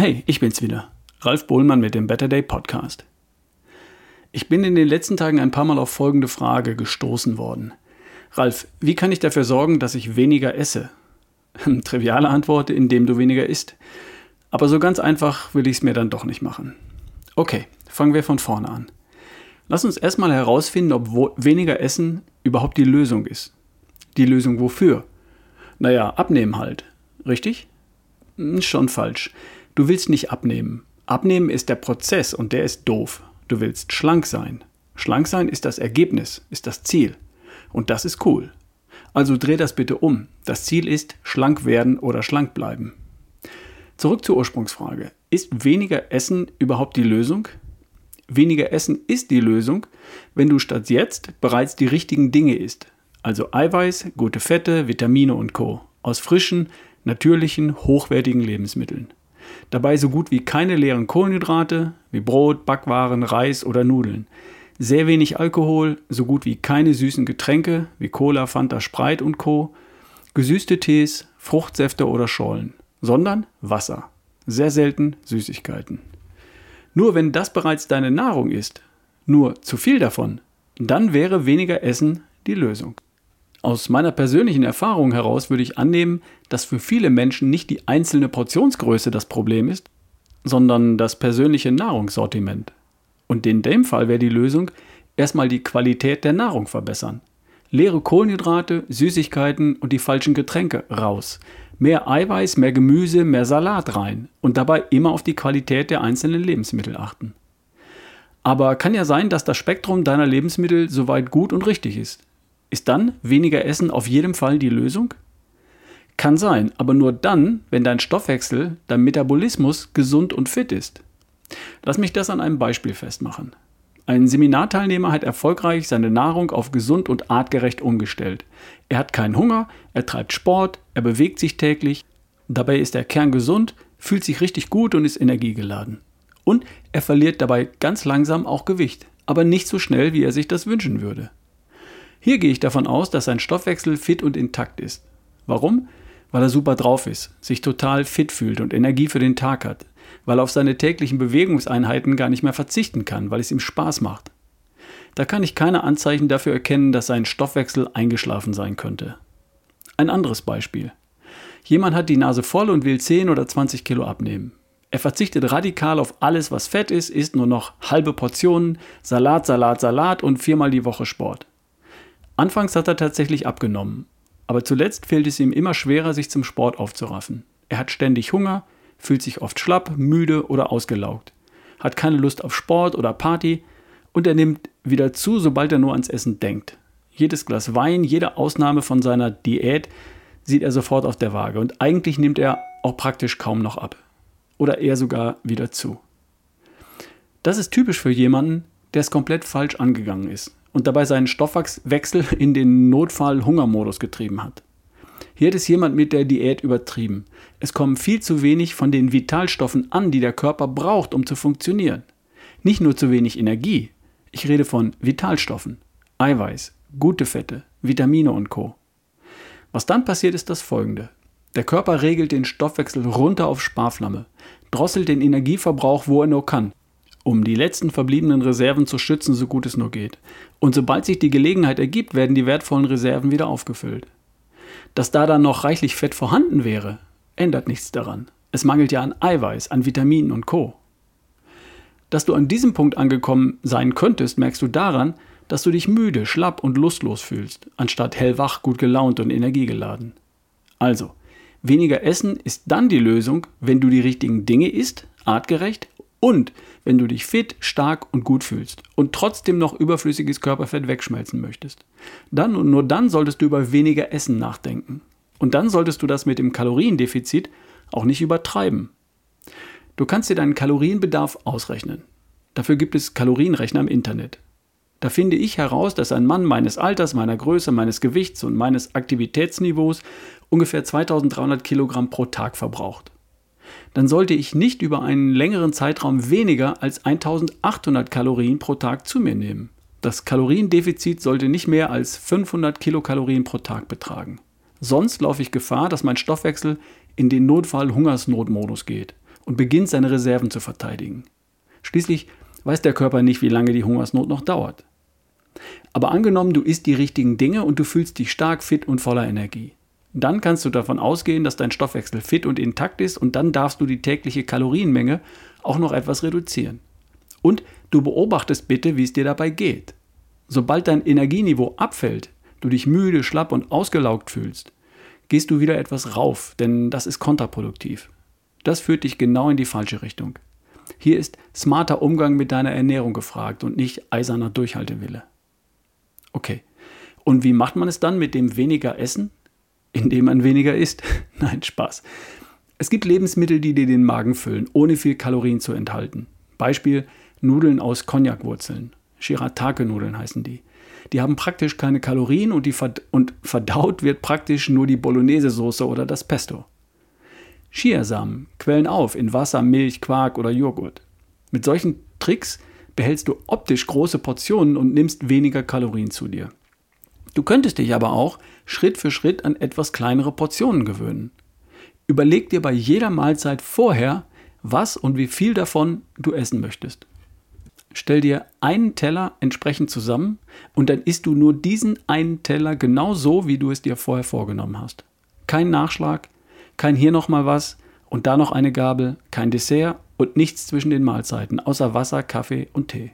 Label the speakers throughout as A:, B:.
A: Hey, ich bin's wieder. Ralf Bohlmann mit dem Better Day Podcast. Ich bin in den letzten Tagen ein paar Mal auf folgende Frage gestoßen worden. Ralf, wie kann ich dafür sorgen, dass ich weniger esse? Triviale Antwort, indem du weniger isst. Aber so ganz einfach will ich es mir dann doch nicht machen. Okay, fangen wir von vorne an. Lass uns erstmal herausfinden, ob weniger Essen überhaupt die Lösung ist. Die Lösung wofür? Naja, abnehmen halt. Richtig? Hm, schon falsch. Du willst nicht abnehmen. Abnehmen ist der Prozess und der ist doof. Du willst schlank sein. Schlank sein ist das Ergebnis, ist das Ziel. Und das ist cool. Also dreh das bitte um. Das Ziel ist schlank werden oder schlank bleiben. Zurück zur Ursprungsfrage. Ist weniger Essen überhaupt die Lösung? Weniger Essen ist die Lösung, wenn du statt jetzt bereits die richtigen Dinge isst. Also Eiweiß, gute Fette, Vitamine und Co. Aus frischen, natürlichen, hochwertigen Lebensmitteln. Dabei so gut wie keine leeren Kohlenhydrate wie Brot, Backwaren, Reis oder Nudeln. Sehr wenig Alkohol, so gut wie keine süßen Getränke wie Cola, Fanta, Sprite und Co. Gesüßte Tees, Fruchtsäfte oder Schollen, sondern Wasser. Sehr selten Süßigkeiten. Nur wenn das bereits deine Nahrung ist, nur zu viel davon, dann wäre weniger Essen die Lösung. Aus meiner persönlichen Erfahrung heraus würde ich annehmen, dass für viele Menschen nicht die einzelne Portionsgröße das Problem ist, sondern das persönliche Nahrungssortiment. Und in dem Fall wäre die Lösung, erstmal die Qualität der Nahrung verbessern. Leere Kohlenhydrate, Süßigkeiten und die falschen Getränke raus. Mehr Eiweiß, mehr Gemüse, mehr Salat rein und dabei immer auf die Qualität der einzelnen Lebensmittel achten. Aber kann ja sein, dass das Spektrum deiner Lebensmittel soweit gut und richtig ist. Ist dann weniger Essen auf jeden Fall die Lösung? Kann sein, aber nur dann, wenn dein Stoffwechsel, dein Metabolismus gesund und fit ist. Lass mich das an einem Beispiel festmachen. Ein Seminarteilnehmer hat erfolgreich seine Nahrung auf gesund und artgerecht umgestellt. Er hat keinen Hunger, er treibt Sport, er bewegt sich täglich. Dabei ist er kerngesund, fühlt sich richtig gut und ist energiegeladen. Und er verliert dabei ganz langsam auch Gewicht, aber nicht so schnell, wie er sich das wünschen würde. Hier gehe ich davon aus, dass sein Stoffwechsel fit und intakt ist. Warum? Weil er super drauf ist, sich total fit fühlt und Energie für den Tag hat, weil er auf seine täglichen Bewegungseinheiten gar nicht mehr verzichten kann, weil es ihm Spaß macht. Da kann ich keine Anzeichen dafür erkennen, dass sein Stoffwechsel eingeschlafen sein könnte. Ein anderes Beispiel. Jemand hat die Nase voll und will 10 oder 20 Kilo abnehmen. Er verzichtet radikal auf alles, was Fett ist, isst nur noch halbe Portionen, Salat, Salat, Salat und viermal die Woche Sport. Anfangs hat er tatsächlich abgenommen, aber zuletzt fehlt es ihm immer schwerer, sich zum Sport aufzuraffen. Er hat ständig Hunger, fühlt sich oft schlapp, müde oder ausgelaugt, hat keine Lust auf Sport oder Party und er nimmt wieder zu, sobald er nur ans Essen denkt. Jedes Glas Wein, jede Ausnahme von seiner Diät sieht er sofort auf der Waage und eigentlich nimmt er auch praktisch kaum noch ab. Oder eher sogar wieder zu. Das ist typisch für jemanden, der es komplett falsch angegangen ist und dabei seinen Stoffwechsel in den Notfall-Hungermodus getrieben hat. Hier hat es jemand mit der Diät übertrieben. Es kommen viel zu wenig von den Vitalstoffen an, die der Körper braucht, um zu funktionieren. Nicht nur zu wenig Energie. Ich rede von Vitalstoffen, Eiweiß, gute Fette, Vitamine und Co. Was dann passiert, ist das folgende. Der Körper regelt den Stoffwechsel runter auf Sparflamme, drosselt den Energieverbrauch, wo er nur kann um die letzten verbliebenen Reserven zu schützen, so gut es nur geht. Und sobald sich die Gelegenheit ergibt, werden die wertvollen Reserven wieder aufgefüllt. Dass da dann noch reichlich Fett vorhanden wäre, ändert nichts daran. Es mangelt ja an Eiweiß, an Vitaminen und Co. Dass du an diesem Punkt angekommen sein könntest, merkst du daran, dass du dich müde, schlapp und lustlos fühlst, anstatt hellwach, gut gelaunt und energiegeladen. Also, weniger Essen ist dann die Lösung, wenn du die richtigen Dinge isst, artgerecht und wenn du dich fit, stark und gut fühlst und trotzdem noch überflüssiges Körperfett wegschmelzen möchtest. Dann und nur dann solltest du über weniger Essen nachdenken. Und dann solltest du das mit dem Kaloriendefizit auch nicht übertreiben. Du kannst dir deinen Kalorienbedarf ausrechnen. Dafür gibt es Kalorienrechner im Internet. Da finde ich heraus, dass ein Mann meines Alters, meiner Größe, meines Gewichts und meines Aktivitätsniveaus ungefähr 2300 Kilogramm pro Tag verbraucht dann sollte ich nicht über einen längeren Zeitraum weniger als 1800 Kalorien pro Tag zu mir nehmen. Das Kaloriendefizit sollte nicht mehr als 500 Kilokalorien pro Tag betragen. Sonst laufe ich Gefahr, dass mein Stoffwechsel in den Notfall-Hungersnotmodus geht und beginnt seine Reserven zu verteidigen. Schließlich weiß der Körper nicht, wie lange die Hungersnot noch dauert. Aber angenommen, du isst die richtigen Dinge und du fühlst dich stark, fit und voller Energie. Dann kannst du davon ausgehen, dass dein Stoffwechsel fit und intakt ist und dann darfst du die tägliche Kalorienmenge auch noch etwas reduzieren. Und du beobachtest bitte, wie es dir dabei geht. Sobald dein Energieniveau abfällt, du dich müde, schlapp und ausgelaugt fühlst, gehst du wieder etwas rauf, denn das ist kontraproduktiv. Das führt dich genau in die falsche Richtung. Hier ist smarter Umgang mit deiner Ernährung gefragt und nicht eiserner Durchhaltewille. Okay. Und wie macht man es dann mit dem weniger Essen? Indem man weniger isst? Nein, Spaß. Es gibt Lebensmittel, die dir den Magen füllen, ohne viel Kalorien zu enthalten. Beispiel Nudeln aus Cognac-Wurzeln. Shiratake-Nudeln heißen die. Die haben praktisch keine Kalorien und, die verd und verdaut wird praktisch nur die Bolognese-Soße oder das Pesto. Chiasamen quellen auf in Wasser, Milch, Quark oder Joghurt. Mit solchen Tricks behältst du optisch große Portionen und nimmst weniger Kalorien zu dir. Du könntest dich aber auch Schritt für Schritt an etwas kleinere Portionen gewöhnen. Überleg dir bei jeder Mahlzeit vorher, was und wie viel davon du essen möchtest. Stell dir einen Teller entsprechend zusammen und dann isst du nur diesen einen Teller genau so, wie du es dir vorher vorgenommen hast. Kein Nachschlag, kein hier nochmal was und da noch eine Gabel, kein Dessert und nichts zwischen den Mahlzeiten, außer Wasser, Kaffee und Tee.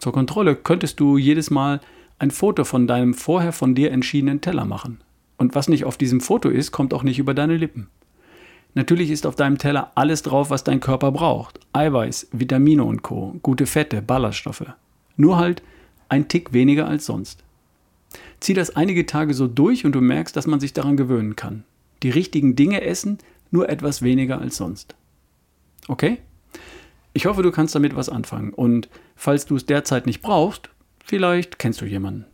A: Zur Kontrolle könntest du jedes Mal ein Foto von deinem vorher von dir entschiedenen Teller machen. Und was nicht auf diesem Foto ist, kommt auch nicht über deine Lippen. Natürlich ist auf deinem Teller alles drauf, was dein Körper braucht. Eiweiß, Vitamine und Co., gute Fette, Ballaststoffe. Nur halt ein Tick weniger als sonst. Zieh das einige Tage so durch und du merkst, dass man sich daran gewöhnen kann die richtigen Dinge essen, nur etwas weniger als sonst. Okay? Ich hoffe, du kannst damit was anfangen. Und falls du es derzeit nicht brauchst, vielleicht kennst du jemanden.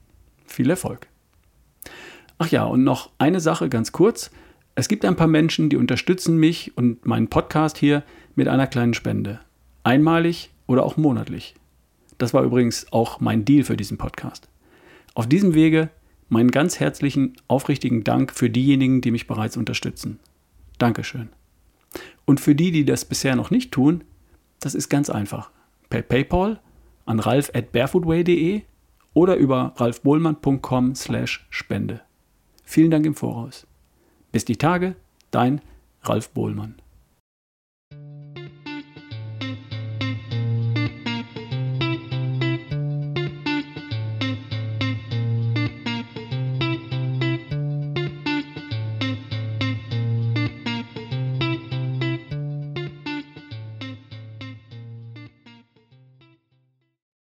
A: Viel Erfolg. Ach ja, und noch eine Sache ganz kurz. Es gibt ein paar Menschen, die unterstützen mich und meinen Podcast hier mit einer kleinen Spende. Einmalig oder auch monatlich. Das war übrigens auch mein Deal für diesen Podcast. Auf diesem Wege meinen ganz herzlichen, aufrichtigen Dank für diejenigen, die mich bereits unterstützen. Dankeschön. Und für die, die das bisher noch nicht tun, das ist ganz einfach. Per PayPal an ralf at barefootway.de oder über ralfbohlmann.com slash Spende. Vielen Dank im Voraus. Bis die Tage, dein Ralf Bohlmann.